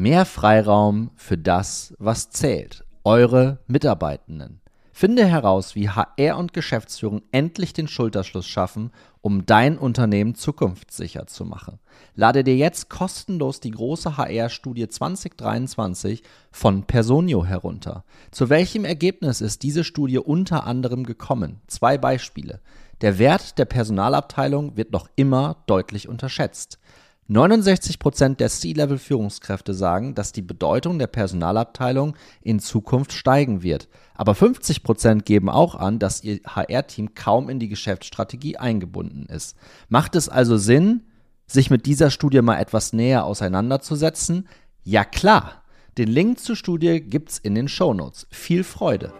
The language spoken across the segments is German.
Mehr Freiraum für das, was zählt. Eure Mitarbeitenden. Finde heraus, wie HR und Geschäftsführung endlich den Schulterschluss schaffen, um dein Unternehmen zukunftssicher zu machen. Lade dir jetzt kostenlos die große HR-Studie 2023 von Personio herunter. Zu welchem Ergebnis ist diese Studie unter anderem gekommen? Zwei Beispiele. Der Wert der Personalabteilung wird noch immer deutlich unterschätzt. 69% der C-Level-Führungskräfte sagen, dass die Bedeutung der Personalabteilung in Zukunft steigen wird. Aber 50% geben auch an, dass ihr HR-Team kaum in die Geschäftsstrategie eingebunden ist. Macht es also Sinn, sich mit dieser Studie mal etwas näher auseinanderzusetzen? Ja klar. Den Link zur Studie gibt's in den Shownotes. Viel Freude!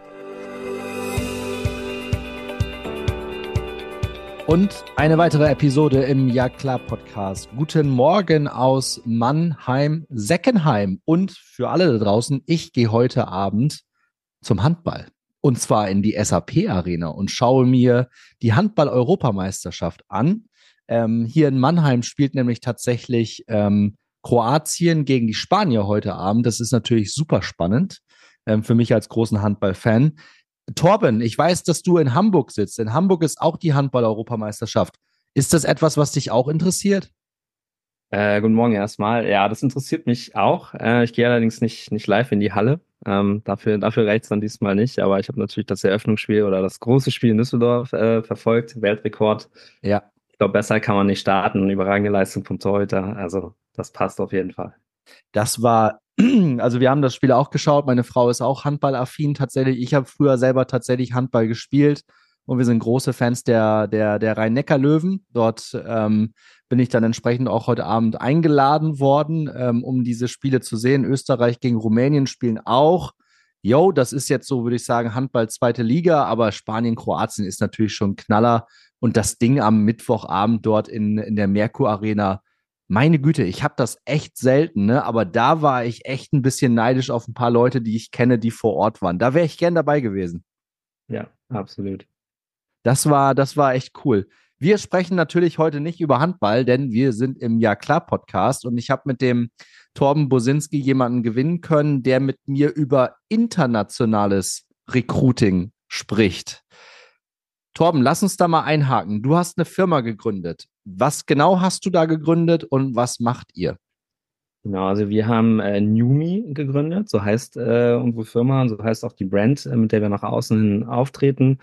Und eine weitere Episode im Ja klar Podcast. Guten Morgen aus Mannheim, Seckenheim. Und für alle da draußen, ich gehe heute Abend zum Handball. Und zwar in die SAP Arena und schaue mir die Handball-Europameisterschaft an. Ähm, hier in Mannheim spielt nämlich tatsächlich ähm, Kroatien gegen die Spanier heute Abend. Das ist natürlich super spannend ähm, für mich als großen Handball-Fan. Torben, ich weiß, dass du in Hamburg sitzt. In Hamburg ist auch die Handball-Europameisterschaft. Ist das etwas, was dich auch interessiert? Äh, guten Morgen erstmal. Ja, das interessiert mich auch. Äh, ich gehe allerdings nicht, nicht live in die Halle. Ähm, dafür dafür reicht es dann diesmal nicht. Aber ich habe natürlich das Eröffnungsspiel oder das große Spiel in Düsseldorf äh, verfolgt. Weltrekord. Ja. Ich glaube, besser kann man nicht starten. Überragende Leistung vom Torhüter. Also das passt auf jeden Fall. Das war also wir haben das Spiel auch geschaut. Meine Frau ist auch handballaffin tatsächlich. Ich habe früher selber tatsächlich Handball gespielt und wir sind große Fans der, der, der Rhein-Neckar-Löwen. Dort ähm, bin ich dann entsprechend auch heute Abend eingeladen worden, ähm, um diese Spiele zu sehen. Österreich gegen Rumänien spielen auch. Jo, das ist jetzt so, würde ich sagen, Handball zweite Liga, aber Spanien, Kroatien ist natürlich schon Knaller. Und das Ding am Mittwochabend dort in, in der Merkur Arena, meine Güte, ich habe das echt selten, ne? aber da war ich echt ein bisschen neidisch auf ein paar Leute, die ich kenne, die vor Ort waren. Da wäre ich gern dabei gewesen. Ja, absolut. Das war, das war echt cool. Wir sprechen natürlich heute nicht über Handball, denn wir sind im Ja klar Podcast und ich habe mit dem Torben Bosinski jemanden gewinnen können, der mit mir über internationales Recruiting spricht. Torben, lass uns da mal einhaken. Du hast eine Firma gegründet. Was genau hast du da gegründet und was macht ihr? Genau, also wir haben äh, Newme gegründet, so heißt äh, unsere Firma und so heißt auch die Brand, äh, mit der wir nach außen hin auftreten.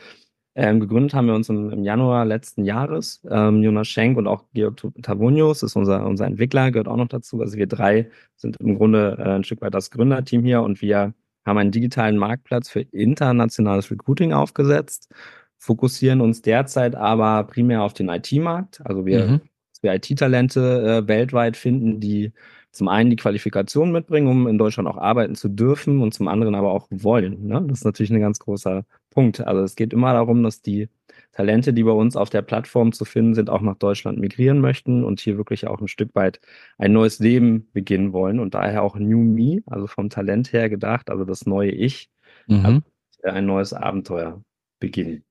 Ähm, gegründet haben wir uns im, im Januar letzten Jahres. Ähm, Jonas Schenk und auch Georg Tavonius ist unser, unser Entwickler, gehört auch noch dazu. Also wir drei sind im Grunde äh, ein Stück weit das Gründerteam hier und wir haben einen digitalen Marktplatz für internationales Recruiting aufgesetzt fokussieren uns derzeit aber primär auf den IT-Markt. Also wir, mhm. wir IT-Talente äh, weltweit finden, die zum einen die Qualifikation mitbringen, um in Deutschland auch arbeiten zu dürfen und zum anderen aber auch wollen. Ne? Das ist natürlich ein ganz großer Punkt. Also es geht immer darum, dass die Talente, die bei uns auf der Plattform zu finden sind, auch nach Deutschland migrieren möchten und hier wirklich auch ein Stück weit ein neues Leben beginnen wollen und daher auch New Me, also vom Talent her gedacht, also das neue Ich, mhm. ein neues Abenteuer beginnen.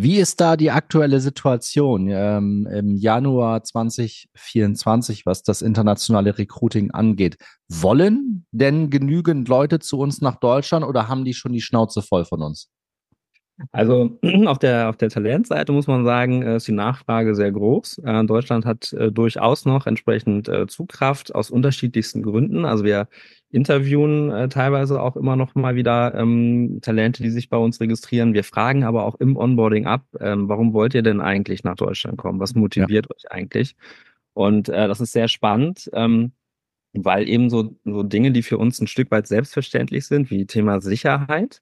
Wie ist da die aktuelle Situation ähm, im Januar 2024, was das internationale Recruiting angeht? Wollen denn genügend Leute zu uns nach Deutschland oder haben die schon die Schnauze voll von uns? Also auf der, auf der Talentseite muss man sagen, äh, ist die Nachfrage sehr groß. Äh, Deutschland hat äh, durchaus noch entsprechend Zugkraft aus unterschiedlichsten Gründen. Also wir interviewen teilweise auch immer noch mal wieder ähm, Talente, die sich bei uns registrieren. Wir fragen aber auch im Onboarding ab, ähm, warum wollt ihr denn eigentlich nach Deutschland kommen? Was motiviert ja. euch eigentlich? Und das ist sehr spannend, ähm, weil eben so, so Dinge, die für uns ein Stück weit selbstverständlich sind, wie Thema Sicherheit,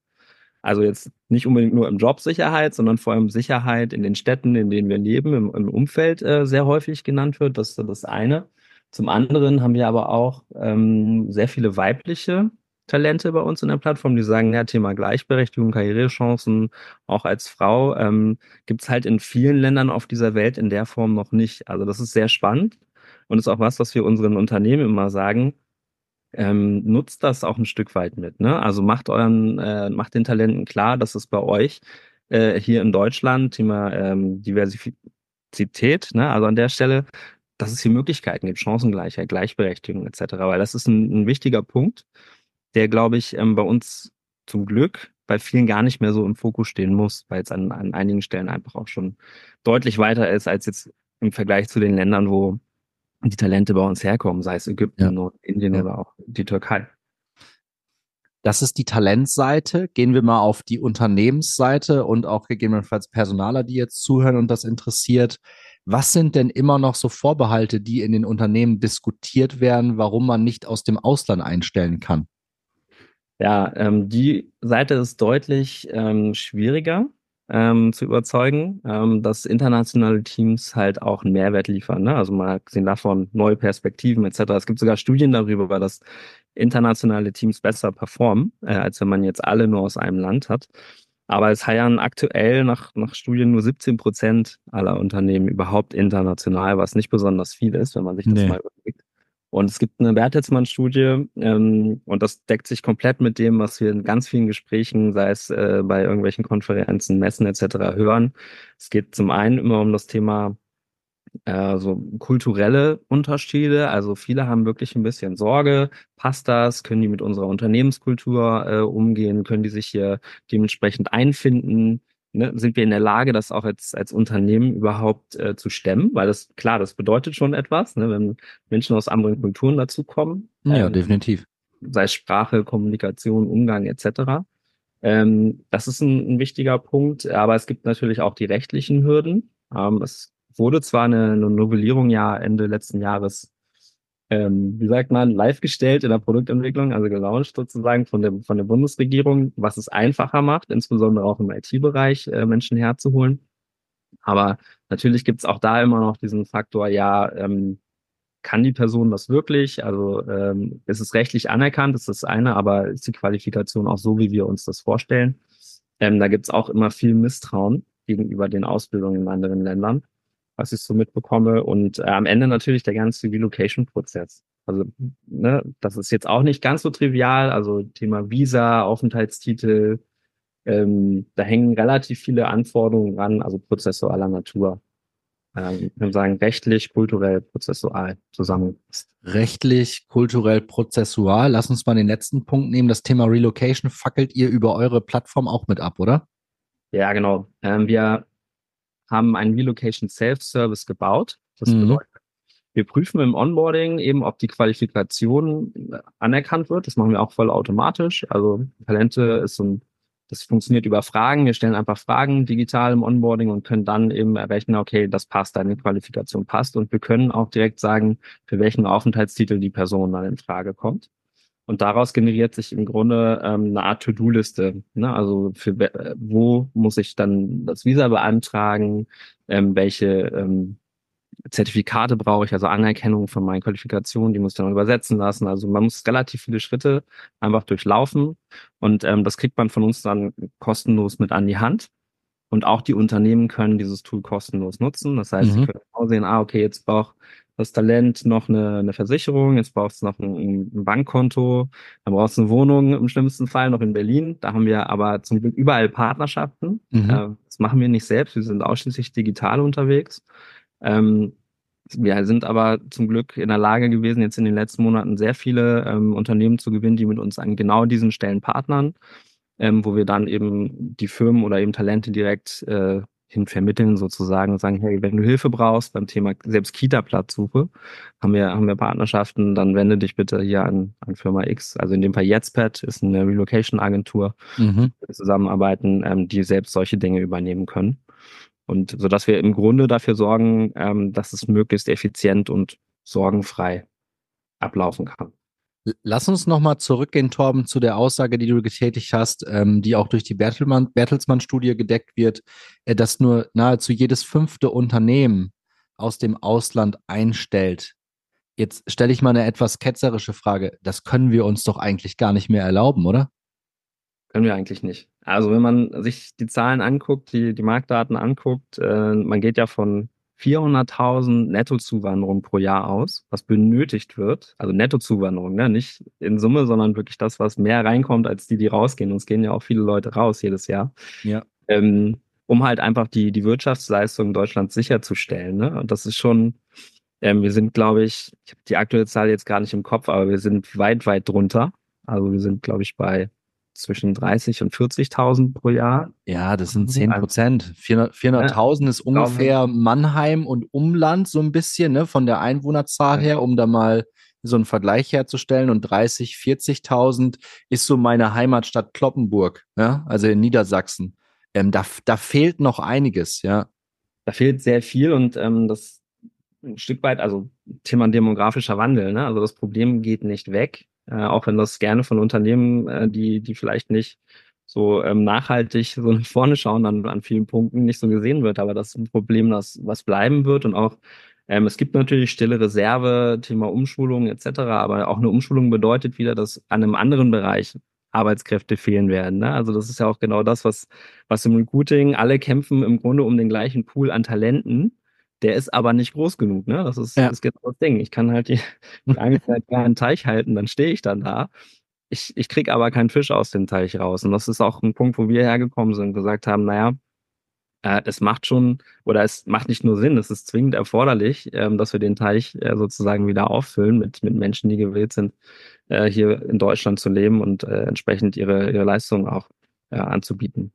also jetzt nicht unbedingt nur im Job Sicherheit, sondern vor allem Sicherheit in den Städten, in denen wir leben, im, im Umfeld äh, sehr häufig genannt wird. Das ist das eine. Zum anderen haben wir aber auch ähm, sehr viele weibliche Talente bei uns in der Plattform, die sagen, ja, Thema Gleichberechtigung, Karrierechancen, auch als Frau, ähm, gibt es halt in vielen Ländern auf dieser Welt in der Form noch nicht. Also das ist sehr spannend und ist auch was, was wir unseren Unternehmen immer sagen, ähm, nutzt das auch ein Stück weit mit. Ne? Also macht euren, äh, macht den Talenten klar, dass es bei euch äh, hier in Deutschland Thema ähm, Diversität, ne? also an der Stelle dass es hier Möglichkeiten gibt, Chancengleichheit, Gleichberechtigung etc. Weil das ist ein, ein wichtiger Punkt, der, glaube ich, ähm, bei uns zum Glück bei vielen gar nicht mehr so im Fokus stehen muss, weil es an, an einigen Stellen einfach auch schon deutlich weiter ist als jetzt im Vergleich zu den Ländern, wo die Talente bei uns herkommen, sei es Ägypten ja. Indien ja. oder auch die Türkei. Das ist die Talentseite. Gehen wir mal auf die Unternehmensseite und auch gegebenenfalls Personaler, die jetzt zuhören und das interessiert. Was sind denn immer noch so Vorbehalte, die in den Unternehmen diskutiert werden, warum man nicht aus dem Ausland einstellen kann? Ja, ähm, die Seite ist deutlich ähm, schwieriger ähm, zu überzeugen, ähm, dass internationale Teams halt auch einen Mehrwert liefern. Ne? Also mal gesehen davon neue Perspektiven etc. Es gibt sogar Studien darüber, dass internationale Teams besser performen, äh, als wenn man jetzt alle nur aus einem Land hat. Aber es heiern aktuell nach, nach Studien nur 17 Prozent aller Unternehmen überhaupt international, was nicht besonders viel ist, wenn man sich das nee. mal überlegt. Und es gibt eine Bertelsmann-Studie ähm, und das deckt sich komplett mit dem, was wir in ganz vielen Gesprächen, sei es äh, bei irgendwelchen Konferenzen, Messen etc. hören. Es geht zum einen immer um das Thema äh, so kulturelle Unterschiede. Also viele haben wirklich ein bisschen Sorge. Passt das? Können die mit unserer Unternehmenskultur äh, umgehen? Können die sich hier dementsprechend einfinden? Ne, sind wir in der Lage, das auch als, als Unternehmen überhaupt äh, zu stemmen? Weil das, klar, das bedeutet schon etwas, ne, wenn Menschen aus anderen Kulturen dazukommen. Ja, ähm, definitiv. Sei es Sprache, Kommunikation, Umgang etc. Ähm, das ist ein, ein, wichtiger Punkt, aber es gibt natürlich auch die rechtlichen Hürden. Ähm, es wurde zwar eine, eine Novellierung ja Ende letzten Jahres ähm, wie sagt man, live gestellt in der Produktentwicklung, also gelauncht sozusagen von der, von der Bundesregierung, was es einfacher macht, insbesondere auch im IT-Bereich äh, Menschen herzuholen. Aber natürlich gibt es auch da immer noch diesen Faktor, ja, ähm, kann die Person das wirklich? Also ähm, ist es rechtlich anerkannt, ist das eine, aber ist die Qualifikation auch so, wie wir uns das vorstellen? Ähm, da gibt es auch immer viel Misstrauen gegenüber den Ausbildungen in anderen Ländern was ich so mitbekomme. Und äh, am Ende natürlich der ganze Relocation-Prozess. Also, ne, das ist jetzt auch nicht ganz so trivial. Also Thema Visa, Aufenthaltstitel, ähm, da hängen relativ viele Anforderungen ran, also prozessualer Natur. Ähm, wir sagen rechtlich, kulturell, prozessual zusammen. Rechtlich, kulturell, prozessual. Lass uns mal den letzten Punkt nehmen. Das Thema Relocation fackelt ihr über eure Plattform auch mit ab, oder? Ja, genau. Ähm, wir haben einen Relocation Self-Service gebaut. Das mhm. bedeutet, wir prüfen im Onboarding eben, ob die Qualifikation äh, anerkannt wird. Das machen wir auch voll automatisch. Also Talente ist so ein, das funktioniert über Fragen. Wir stellen einfach Fragen digital im Onboarding und können dann eben errechnen, okay, das passt, deine Qualifikation passt. Und wir können auch direkt sagen, für welchen Aufenthaltstitel die Person dann in Frage kommt. Und daraus generiert sich im Grunde ähm, eine Art To-Do-Liste. Ne? Also für äh, wo muss ich dann das Visa beantragen, ähm, welche ähm, Zertifikate brauche ich, also Anerkennung von meinen Qualifikationen, die muss ich dann übersetzen lassen. Also man muss relativ viele Schritte einfach durchlaufen und ähm, das kriegt man von uns dann kostenlos mit an die Hand. Und auch die Unternehmen können dieses Tool kostenlos nutzen. Das heißt, mhm. sie können auch sehen, ah, okay, jetzt braucht das Talent noch eine, eine Versicherung, jetzt brauchst du noch ein, ein Bankkonto, dann brauchst du eine Wohnung im schlimmsten Fall noch in Berlin. Da haben wir aber zum Glück überall Partnerschaften. Mhm. Äh, das machen wir nicht selbst, wir sind ausschließlich digital unterwegs. Ähm, wir sind aber zum Glück in der Lage gewesen, jetzt in den letzten Monaten sehr viele ähm, Unternehmen zu gewinnen, die mit uns an genau diesen Stellen partnern, ähm, wo wir dann eben die Firmen oder eben Talente direkt äh, hin vermitteln sozusagen und sagen, hey, wenn du Hilfe brauchst beim Thema selbst Kita-Platzsuche, haben wir, haben wir Partnerschaften, dann wende dich bitte hier an, an Firma X. Also in dem Fall Jetztpad ist eine Relocation-Agentur, mhm. zusammenarbeiten, ähm, die selbst solche Dinge übernehmen können. Und so dass wir im Grunde dafür sorgen, ähm, dass es möglichst effizient und sorgenfrei ablaufen kann. Lass uns nochmal zurückgehen, Torben, zu der Aussage, die du getätigt hast, ähm, die auch durch die Bertelsmann-Studie gedeckt wird, äh, dass nur nahezu jedes fünfte Unternehmen aus dem Ausland einstellt. Jetzt stelle ich mal eine etwas ketzerische Frage. Das können wir uns doch eigentlich gar nicht mehr erlauben, oder? Können wir eigentlich nicht. Also wenn man sich die Zahlen anguckt, die, die Marktdaten anguckt, äh, man geht ja von 400.000 Nettozuwanderung pro Jahr aus, was benötigt wird. Also Nettozuwanderung, ne? nicht in Summe, sondern wirklich das, was mehr reinkommt, als die, die rausgehen. Und es gehen ja auch viele Leute raus jedes Jahr. Ja. Ähm, um halt einfach die, die Wirtschaftsleistung Deutschlands sicherzustellen. Ne? Und das ist schon, Ähm, wir sind, glaube ich, ich habe die aktuelle Zahl jetzt gar nicht im Kopf, aber wir sind weit, weit drunter. Also wir sind, glaube ich, bei zwischen 30 und 40.000 pro Jahr. Ja, das sind 10 Prozent. 400.000 400 ist ungefähr Mannheim und Umland so ein bisschen, ne, von der Einwohnerzahl her, um da mal so einen Vergleich herzustellen. Und 30, 40.000 ist so meine Heimatstadt Kloppenburg, ja, also in Niedersachsen. Ähm, da, da fehlt noch einiges, ja. Da fehlt sehr viel und ähm, das ein Stück weit, also Thema demografischer Wandel, ne? Also das Problem geht nicht weg, äh, auch wenn das gerne von Unternehmen, äh, die, die vielleicht nicht so ähm, nachhaltig so nach vorne schauen, an, an vielen Punkten nicht so gesehen wird. Aber das ist ein Problem, das was bleiben wird und auch ähm, es gibt natürlich stille Reserve, Thema Umschulung etc., aber auch eine Umschulung bedeutet wieder, dass an einem anderen Bereich Arbeitskräfte fehlen werden. Ne? Also das ist ja auch genau das, was, was im Recruiting alle kämpfen im Grunde um den gleichen Pool an Talenten. Der ist aber nicht groß genug. Ne? Das ist, ja. ist genau das Ding. Ich kann halt die lange Zeit einen Teich halten, dann stehe ich dann da. Ich, ich kriege aber keinen Fisch aus dem Teich raus. Und das ist auch ein Punkt, wo wir hergekommen sind und gesagt haben, naja, äh, es macht schon, oder es macht nicht nur Sinn, es ist zwingend erforderlich, ähm, dass wir den Teich äh, sozusagen wieder auffüllen mit, mit Menschen, die gewillt sind, äh, hier in Deutschland zu leben und entsprechend ihre, ihre Leistungen auch anzubieten.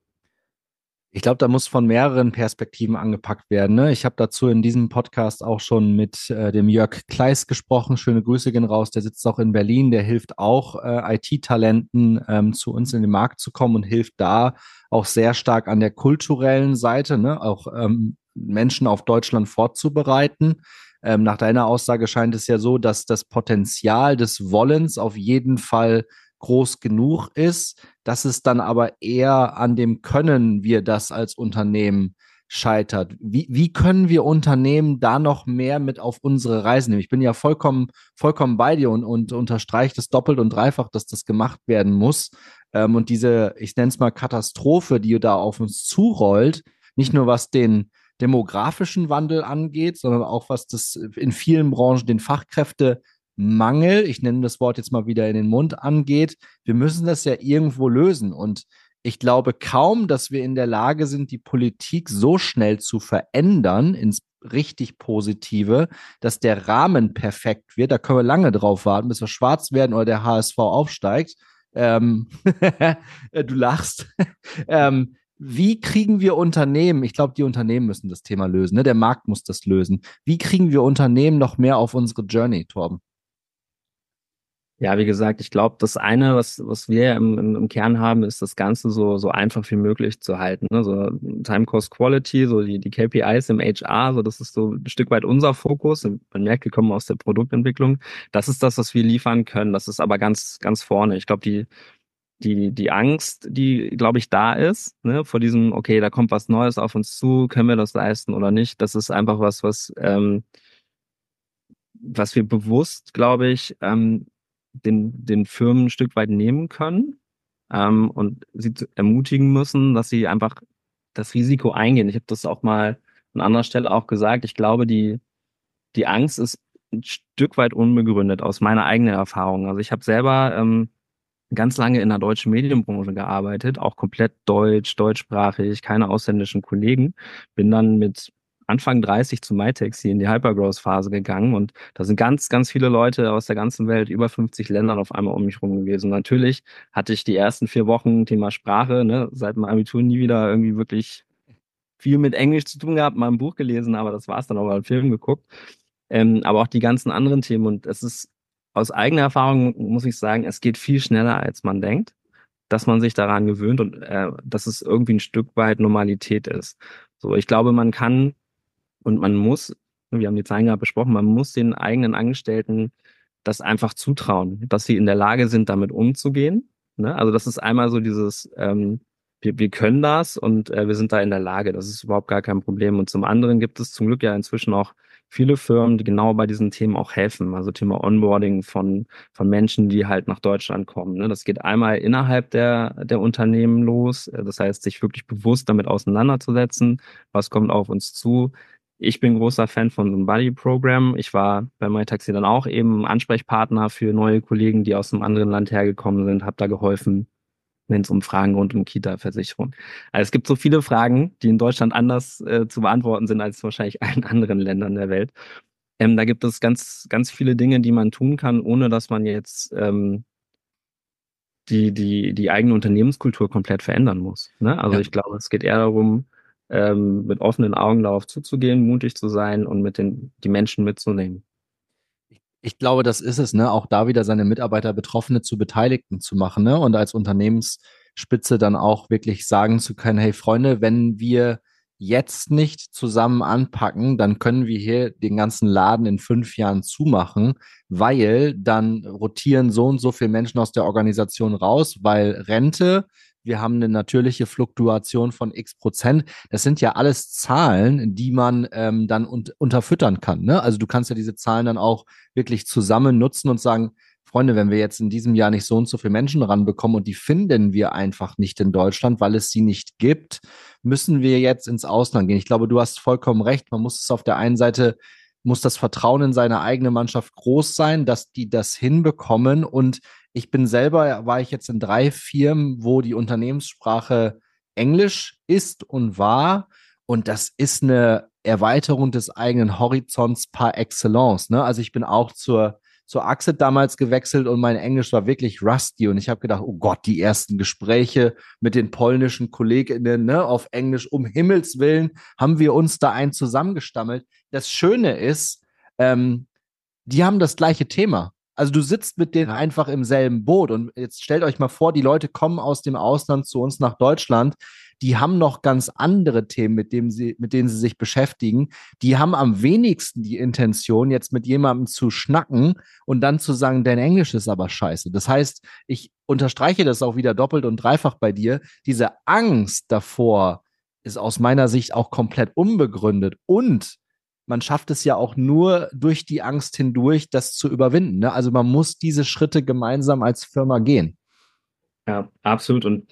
Ich glaube, da muss von mehreren Perspektiven angepackt werden. Ne? Ich habe dazu in diesem Podcast auch schon mit äh, dem Jörg Kleis gesprochen. Schöne Grüße gehen raus. Der sitzt auch in Berlin. Der hilft auch äh, IT-Talenten ähm, zu uns in den Markt zu kommen und hilft da auch sehr stark an der kulturellen Seite, ne? auch ähm, Menschen auf Deutschland vorzubereiten. Ähm, nach deiner Aussage scheint es ja so, dass das Potenzial des Wollens auf jeden Fall groß genug ist, dass es dann aber eher an dem Können wir das als Unternehmen scheitert. Wie, wie können wir Unternehmen da noch mehr mit auf unsere Reise nehmen? Ich bin ja vollkommen, vollkommen bei dir und, und unterstreiche das doppelt und dreifach, dass das gemacht werden muss. Ähm, und diese, ich nenne es mal Katastrophe, die da auf uns zurollt, nicht nur was den demografischen Wandel angeht, sondern auch was das in vielen Branchen den Fachkräfte Mangel, ich nenne das Wort jetzt mal wieder in den Mund, angeht. Wir müssen das ja irgendwo lösen. Und ich glaube kaum, dass wir in der Lage sind, die Politik so schnell zu verändern ins richtig Positive, dass der Rahmen perfekt wird. Da können wir lange drauf warten, bis wir schwarz werden oder der HSV aufsteigt. Ähm, du lachst. ähm, wie kriegen wir Unternehmen, ich glaube, die Unternehmen müssen das Thema lösen, ne? der Markt muss das lösen. Wie kriegen wir Unternehmen noch mehr auf unsere Journey, Torben? Ja, wie gesagt, ich glaube, das eine, was, was wir im, im, Kern haben, ist das Ganze so, so einfach wie möglich zu halten. Ne? So Time Cost Quality, so die, die KPIs im HR, so das ist so ein Stück weit unser Fokus. Man merkt, wir kommen aus der Produktentwicklung. Das ist das, was wir liefern können. Das ist aber ganz, ganz vorne. Ich glaube, die, die, die Angst, die, glaube ich, da ist, ne, vor diesem, okay, da kommt was Neues auf uns zu, können wir das leisten oder nicht, das ist einfach was, was, ähm, was wir bewusst, glaube ich, ähm, den, den Firmen ein Stück weit nehmen können ähm, und sie ermutigen müssen, dass sie einfach das Risiko eingehen. Ich habe das auch mal an anderer Stelle auch gesagt. Ich glaube, die, die Angst ist ein Stück weit unbegründet aus meiner eigenen Erfahrung. Also ich habe selber ähm, ganz lange in der deutschen Medienbranche gearbeitet, auch komplett deutsch, deutschsprachig, keine ausländischen Kollegen. Bin dann mit Anfang 30 zu MyTaxi in die Hypergrowth-Phase gegangen und da sind ganz, ganz viele Leute aus der ganzen Welt, über 50 Ländern auf einmal um mich rum gewesen. Und natürlich hatte ich die ersten vier Wochen Thema Sprache, ne, seit meinem Abitur nie wieder irgendwie wirklich viel mit Englisch zu tun gehabt, mal ein Buch gelesen, aber das war es dann auch, mal einen Film geguckt. Ähm, aber auch die ganzen anderen Themen und es ist aus eigener Erfahrung, muss ich sagen, es geht viel schneller, als man denkt dass man sich daran gewöhnt und äh, dass es irgendwie ein Stück weit Normalität ist. So, ich glaube, man kann und man muss, wir haben die Zahlen gerade besprochen, man muss den eigenen Angestellten das einfach zutrauen, dass sie in der Lage sind, damit umzugehen. Ne? Also das ist einmal so dieses, ähm, wir, wir können das und äh, wir sind da in der Lage. Das ist überhaupt gar kein Problem. Und zum anderen gibt es zum Glück ja inzwischen auch viele Firmen, die genau bei diesen Themen auch helfen. Also Thema Onboarding von, von Menschen, die halt nach Deutschland kommen. Ne? Das geht einmal innerhalb der, der Unternehmen los. Das heißt, sich wirklich bewusst damit auseinanderzusetzen. Was kommt auf uns zu? Ich bin großer Fan von so einem Buddy-Programm. Ich war bei MyTaxi dann auch eben Ansprechpartner für neue Kollegen, die aus einem anderen Land hergekommen sind, habe da geholfen, wenn es um Fragen rund um Kita-Versicherung. Also es gibt so viele Fragen, die in Deutschland anders äh, zu beantworten sind als wahrscheinlich allen anderen Ländern der Welt. Ähm, da gibt es ganz, ganz viele Dinge, die man tun kann, ohne dass man jetzt ähm, die, die, die eigene Unternehmenskultur komplett verändern muss. Ne? Also ja. ich glaube, es geht eher darum, ähm, mit offenen Augen darauf zuzugehen, mutig zu sein und mit den die Menschen mitzunehmen. Ich glaube, das ist es, ne? Auch da wieder seine Mitarbeiter Betroffene zu Beteiligten zu machen, ne? Und als Unternehmensspitze dann auch wirklich sagen zu können, hey Freunde, wenn wir jetzt nicht zusammen anpacken, dann können wir hier den ganzen Laden in fünf Jahren zumachen, weil dann rotieren so und so viele Menschen aus der Organisation raus, weil Rente, wir haben eine natürliche Fluktuation von x Prozent. Das sind ja alles Zahlen, die man ähm, dann un unterfüttern kann. Ne? Also du kannst ja diese Zahlen dann auch wirklich zusammen nutzen und sagen, Freunde, wenn wir jetzt in diesem Jahr nicht so und so viele Menschen ranbekommen und die finden wir einfach nicht in Deutschland, weil es sie nicht gibt, müssen wir jetzt ins Ausland gehen. Ich glaube, du hast vollkommen recht. Man muss es auf der einen Seite, muss das Vertrauen in seine eigene Mannschaft groß sein, dass die das hinbekommen. Und ich bin selber, war ich jetzt in drei Firmen, wo die Unternehmenssprache Englisch ist und war. Und das ist eine Erweiterung des eigenen Horizonts par excellence. Ne? Also ich bin auch zur zur Axit damals gewechselt und mein Englisch war wirklich rusty und ich habe gedacht, oh Gott, die ersten Gespräche mit den polnischen Kolleginnen ne, auf Englisch, um Himmels Willen, haben wir uns da ein zusammengestammelt. Das Schöne ist, ähm, die haben das gleiche Thema. Also du sitzt mit denen einfach im selben Boot und jetzt stellt euch mal vor, die Leute kommen aus dem Ausland zu uns nach Deutschland die haben noch ganz andere Themen, mit, dem sie, mit denen sie sich beschäftigen. Die haben am wenigsten die Intention, jetzt mit jemandem zu schnacken und dann zu sagen, dein Englisch ist aber scheiße. Das heißt, ich unterstreiche das auch wieder doppelt und dreifach bei dir. Diese Angst davor ist aus meiner Sicht auch komplett unbegründet und man schafft es ja auch nur durch die Angst hindurch, das zu überwinden. Ne? Also man muss diese Schritte gemeinsam als Firma gehen. Ja, absolut. Und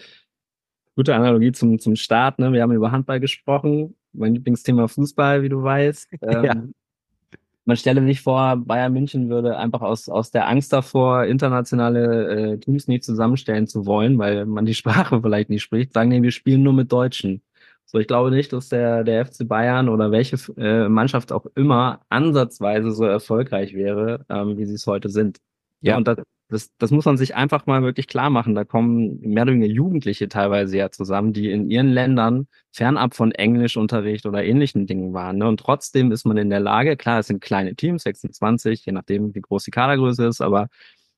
gute Analogie zum, zum Start. Ne? Wir haben über Handball gesprochen. Mein Lieblingsthema Fußball, wie du weißt. Ähm, ja. Man stelle sich vor, Bayern München würde einfach aus, aus der Angst davor, internationale äh, Teams nicht zusammenstellen zu wollen, weil man die Sprache vielleicht nicht spricht, sagen, nee, wir spielen nur mit Deutschen. So, ich glaube nicht, dass der, der FC Bayern oder welche äh, Mannschaft auch immer ansatzweise so erfolgreich wäre, ähm, wie sie es heute sind. Ja, ja und das, das, das muss man sich einfach mal wirklich klar machen. Da kommen mehr oder weniger Jugendliche teilweise ja zusammen, die in ihren Ländern fernab von Englischunterricht oder ähnlichen Dingen waren. Ne? Und trotzdem ist man in der Lage, klar, es sind kleine Teams, 26, je nachdem, wie groß die Kadergröße ist, aber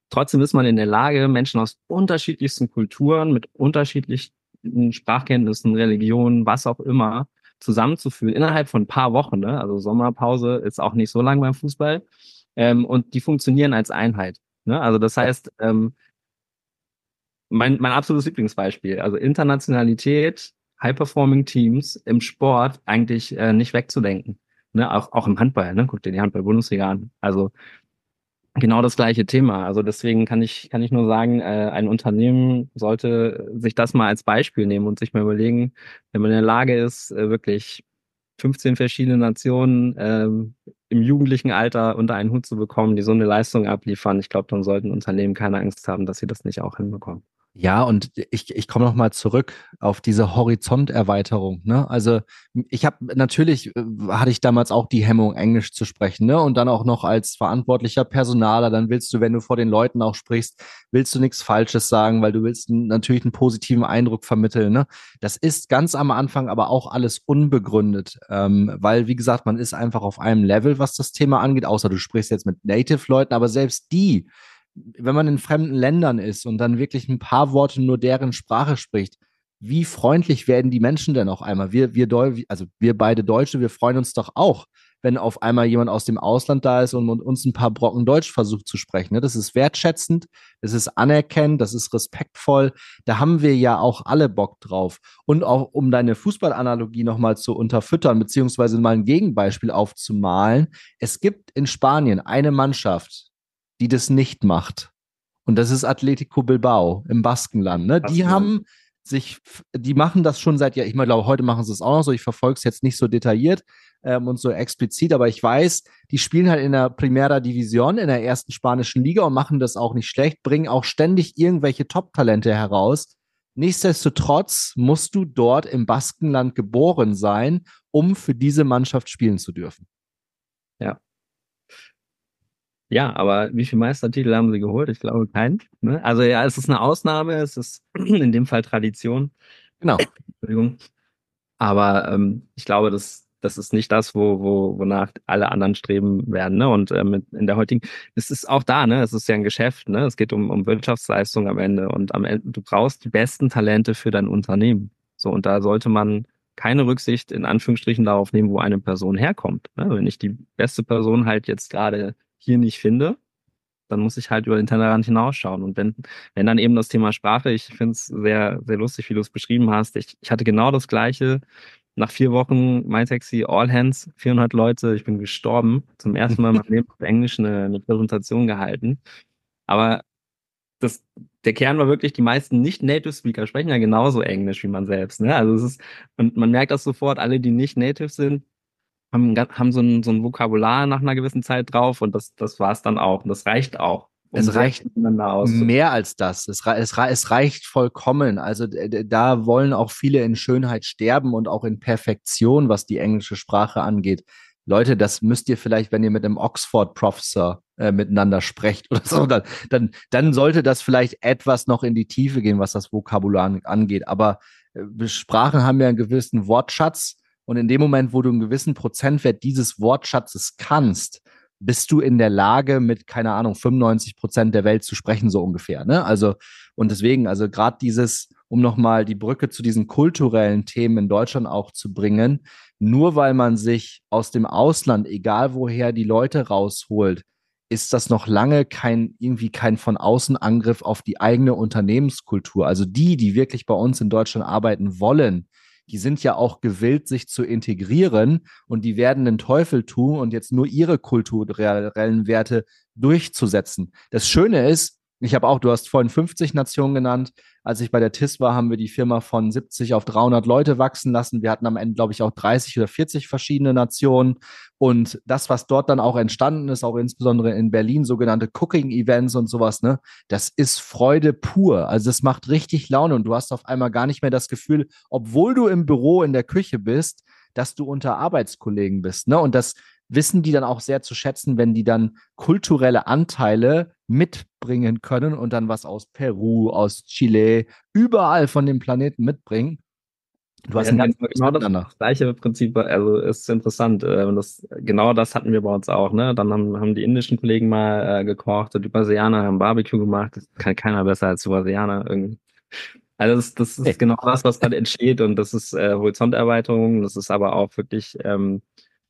trotzdem ist man in der Lage, Menschen aus unterschiedlichsten Kulturen, mit unterschiedlichen Sprachkenntnissen, Religionen, was auch immer, zusammenzuführen innerhalb von ein paar Wochen. Ne? Also Sommerpause ist auch nicht so lang beim Fußball. Ähm, und die funktionieren als Einheit. Ne? Also das heißt, ähm, mein, mein absolutes Lieblingsbeispiel, also Internationalität, High-Performing Teams im Sport eigentlich äh, nicht wegzudenken. Ne? Auch, auch im Handball, ne? guck dir die Handball-Bundesliga an. Also genau das gleiche Thema. Also deswegen kann ich, kann ich nur sagen, äh, ein Unternehmen sollte sich das mal als Beispiel nehmen und sich mal überlegen, wenn man in der Lage ist, äh, wirklich 15 verschiedene Nationen ähm, im jugendlichen Alter unter einen Hut zu bekommen, die so eine Leistung abliefern, ich glaube, dann sollten Unternehmen keine Angst haben, dass sie das nicht auch hinbekommen. Ja, und ich, ich komme nochmal zurück auf diese Horizonterweiterung. Ne? Also ich habe natürlich, äh, hatte ich damals auch die Hemmung, Englisch zu sprechen. Ne? Und dann auch noch als verantwortlicher Personaler, dann willst du, wenn du vor den Leuten auch sprichst, willst du nichts Falsches sagen, weil du willst natürlich einen positiven Eindruck vermitteln. Ne? Das ist ganz am Anfang aber auch alles unbegründet, ähm, weil, wie gesagt, man ist einfach auf einem Level, was das Thema angeht, außer du sprichst jetzt mit Native-Leuten, aber selbst die wenn man in fremden Ländern ist und dann wirklich ein paar Worte nur deren Sprache spricht, wie freundlich werden die Menschen denn auch einmal? Wir, wir, also wir beide Deutsche, wir freuen uns doch auch, wenn auf einmal jemand aus dem Ausland da ist und, und uns ein paar Brocken Deutsch versucht zu sprechen. Ne? Das ist wertschätzend, das ist anerkennend, das ist respektvoll. Da haben wir ja auch alle Bock drauf. Und auch um deine Fußballanalogie nochmal zu unterfüttern, beziehungsweise mal ein Gegenbeispiel aufzumalen. Es gibt in Spanien eine Mannschaft, die das nicht macht. Und das ist Atletico Bilbao im Baskenland. Ne? Die haben sich, die machen das schon seit ja, ich glaube, heute machen sie es auch noch so. Ich verfolge es jetzt nicht so detailliert ähm, und so explizit, aber ich weiß, die spielen halt in der Primera Division, in der ersten spanischen Liga und machen das auch nicht schlecht, bringen auch ständig irgendwelche Top-Talente heraus. Nichtsdestotrotz musst du dort im Baskenland geboren sein, um für diese Mannschaft spielen zu dürfen. Ja, Ja, aber wie viele Meistertitel haben sie geholt? Ich glaube keinen. Ne? Also ja, es ist eine Ausnahme, es ist in dem Fall Tradition. Genau. Entschuldigung. Aber ähm, ich glaube, das, das ist nicht das, wo, wo, wonach alle anderen streben werden. Ne? Und ähm, in der heutigen, es ist auch da, ne? Es ist ja ein Geschäft, ne? Es geht um, um Wirtschaftsleistung am Ende. Und am Ende, du brauchst die besten Talente für dein Unternehmen. So, und da sollte man keine Rücksicht in Anführungsstrichen darauf nehmen, wo eine Person herkommt. Ne? Wenn ich die beste Person halt jetzt gerade hier nicht finde, dann muss ich halt über den Tellerrand hinausschauen. Und wenn, wenn dann eben das Thema Sprache, ich finde es sehr, sehr lustig, wie du es beschrieben hast. Ich, ich hatte genau das Gleiche. Nach vier Wochen MyTaxi All Hands, 400 Leute, ich bin gestorben. Zum ersten Mal in meinem Leben auf Englisch eine, eine Präsentation gehalten. Aber das, der Kern war wirklich, die meisten Nicht-Native-Speaker sprechen ja genauso Englisch wie man selbst. Ne? Also es ist, und man merkt das sofort, alle, die nicht Native sind, haben, haben so, ein, so ein Vokabular nach einer gewissen Zeit drauf und das, das war es dann auch. Und das reicht auch. Um es reicht mehr als das. Es, es, es reicht vollkommen. Also da wollen auch viele in Schönheit sterben und auch in Perfektion, was die englische Sprache angeht. Leute, das müsst ihr vielleicht, wenn ihr mit einem Oxford-Professor äh, miteinander sprecht oder so, dann, dann, dann sollte das vielleicht etwas noch in die Tiefe gehen, was das Vokabular angeht. Aber äh, Sprachen haben ja einen gewissen Wortschatz und in dem Moment, wo du einen gewissen Prozentwert dieses Wortschatzes kannst, bist du in der Lage, mit, keine Ahnung, 95 Prozent der Welt zu sprechen, so ungefähr. Ne? Also, und deswegen, also gerade dieses, um nochmal die Brücke zu diesen kulturellen Themen in Deutschland auch zu bringen, nur weil man sich aus dem Ausland, egal woher die Leute rausholt, ist das noch lange kein, irgendwie kein von außen Angriff auf die eigene Unternehmenskultur. Also die, die wirklich bei uns in Deutschland arbeiten wollen, die sind ja auch gewillt, sich zu integrieren und die werden den Teufel tun und jetzt nur ihre kulturellen Werte durchzusetzen. Das Schöne ist, ich habe auch, du hast vorhin 50 Nationen genannt. Als ich bei der TIS war, haben wir die Firma von 70 auf 300 Leute wachsen lassen. Wir hatten am Ende, glaube ich, auch 30 oder 40 verschiedene Nationen. Und das, was dort dann auch entstanden ist, auch insbesondere in Berlin, sogenannte Cooking-Events und sowas, ne, das ist Freude pur. Also das macht richtig Laune und du hast auf einmal gar nicht mehr das Gefühl, obwohl du im Büro in der Küche bist, dass du unter Arbeitskollegen bist. Ne? Und das wissen die dann auch sehr zu schätzen, wenn die dann kulturelle Anteile mitbringen können und dann was aus Peru, aus Chile, überall von dem Planeten mitbringen. Du hast ja, ein ganz genau das gleiche Prinzip, also ist interessant. Äh, das, genau das hatten wir bei uns auch. Ne? Dann haben, haben die indischen Kollegen mal äh, gekocht und die Brasilianer haben Barbecue gemacht. Das kann keiner besser als die Brasilianer irgendwie. Also das, das ist genau das, was dann entsteht und das ist äh, Horizonterweiterung. Das ist aber auch wirklich ähm,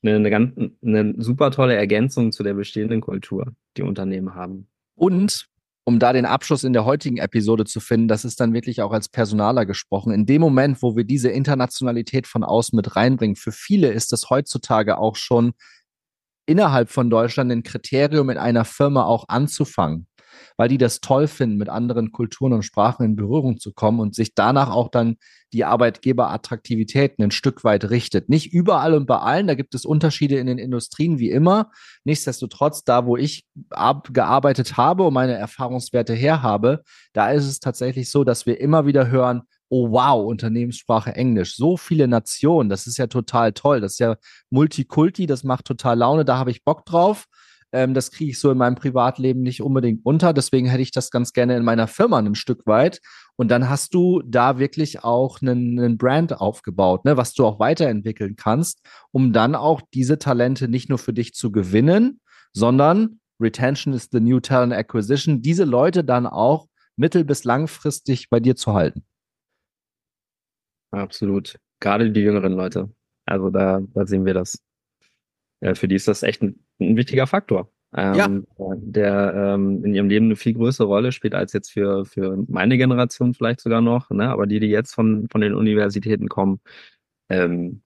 eine, eine, ganz, eine super tolle Ergänzung zu der bestehenden Kultur, die Unternehmen haben. Und um da den Abschluss in der heutigen Episode zu finden, das ist dann wirklich auch als Personaler gesprochen. In dem Moment, wo wir diese Internationalität von außen mit reinbringen, für viele ist das heutzutage auch schon innerhalb von Deutschland ein Kriterium, in einer Firma auch anzufangen weil die das toll finden, mit anderen Kulturen und Sprachen in Berührung zu kommen und sich danach auch dann die Arbeitgeberattraktivitäten ein Stück weit richtet. Nicht überall und bei allen, da gibt es Unterschiede in den Industrien wie immer. Nichtsdestotrotz, da wo ich gearbeitet habe und meine Erfahrungswerte her habe, da ist es tatsächlich so, dass wir immer wieder hören, oh wow, Unternehmenssprache Englisch, so viele Nationen, das ist ja total toll, das ist ja Multikulti, das macht total Laune, da habe ich Bock drauf. Ähm, das kriege ich so in meinem Privatleben nicht unbedingt unter. Deswegen hätte ich das ganz gerne in meiner Firma ein Stück weit. Und dann hast du da wirklich auch einen, einen Brand aufgebaut, ne, was du auch weiterentwickeln kannst, um dann auch diese Talente nicht nur für dich zu gewinnen, sondern Retention is the new talent acquisition, diese Leute dann auch mittel- bis langfristig bei dir zu halten. Absolut. Gerade die jüngeren Leute. Also da, da sehen wir das. Ja, für die ist das echt ein ein wichtiger Faktor. Ähm, ja. der ähm, in ihrem Leben eine viel größere Rolle spielt als jetzt für, für meine Generation vielleicht sogar noch, ne? aber die, die jetzt von, von den Universitäten kommen, ähm,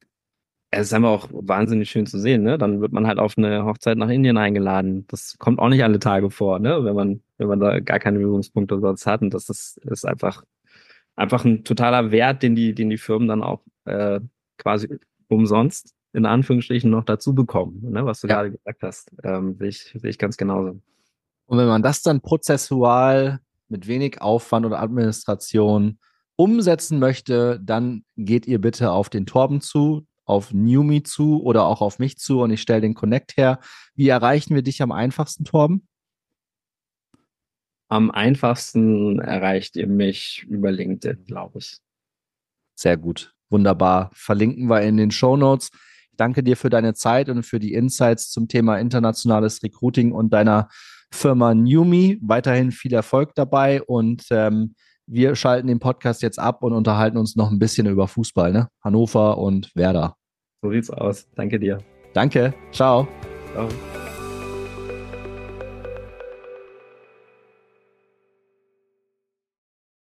es ist einfach auch wahnsinnig schön zu sehen, ne? Dann wird man halt auf eine Hochzeit nach Indien eingeladen. Das kommt auch nicht alle Tage vor, ne? Wenn man, wenn man da gar keine Übungspunkte sonst hat. Und das ist, ist einfach, einfach ein totaler Wert, den die, den die Firmen dann auch äh, quasi umsonst in Anführungsstrichen noch dazu bekommen, ne, was du ja. gerade gesagt hast. Ähm, sehe ich, sehe ich ganz genauso. Und wenn man das dann prozessual mit wenig Aufwand oder Administration umsetzen möchte, dann geht ihr bitte auf den Torben zu. auf Newme zu oder auch auf mich zu und ich stelle den Connect her. Wie erreichen wir dich am einfachsten, Torben? Am einfachsten erreicht ihr mich über LinkedIn, glaube ich. Sehr gut. Wunderbar. Verlinken wir in den Show Notes. Ich danke dir für deine Zeit und für die Insights zum Thema internationales Recruiting und deiner Firma Newme. Weiterhin viel Erfolg dabei und ähm, wir schalten den Podcast jetzt ab und unterhalten uns noch ein bisschen über Fußball, ne? Hannover und Werder. So sieht's aus. Danke dir. Danke. Ciao. Ciao.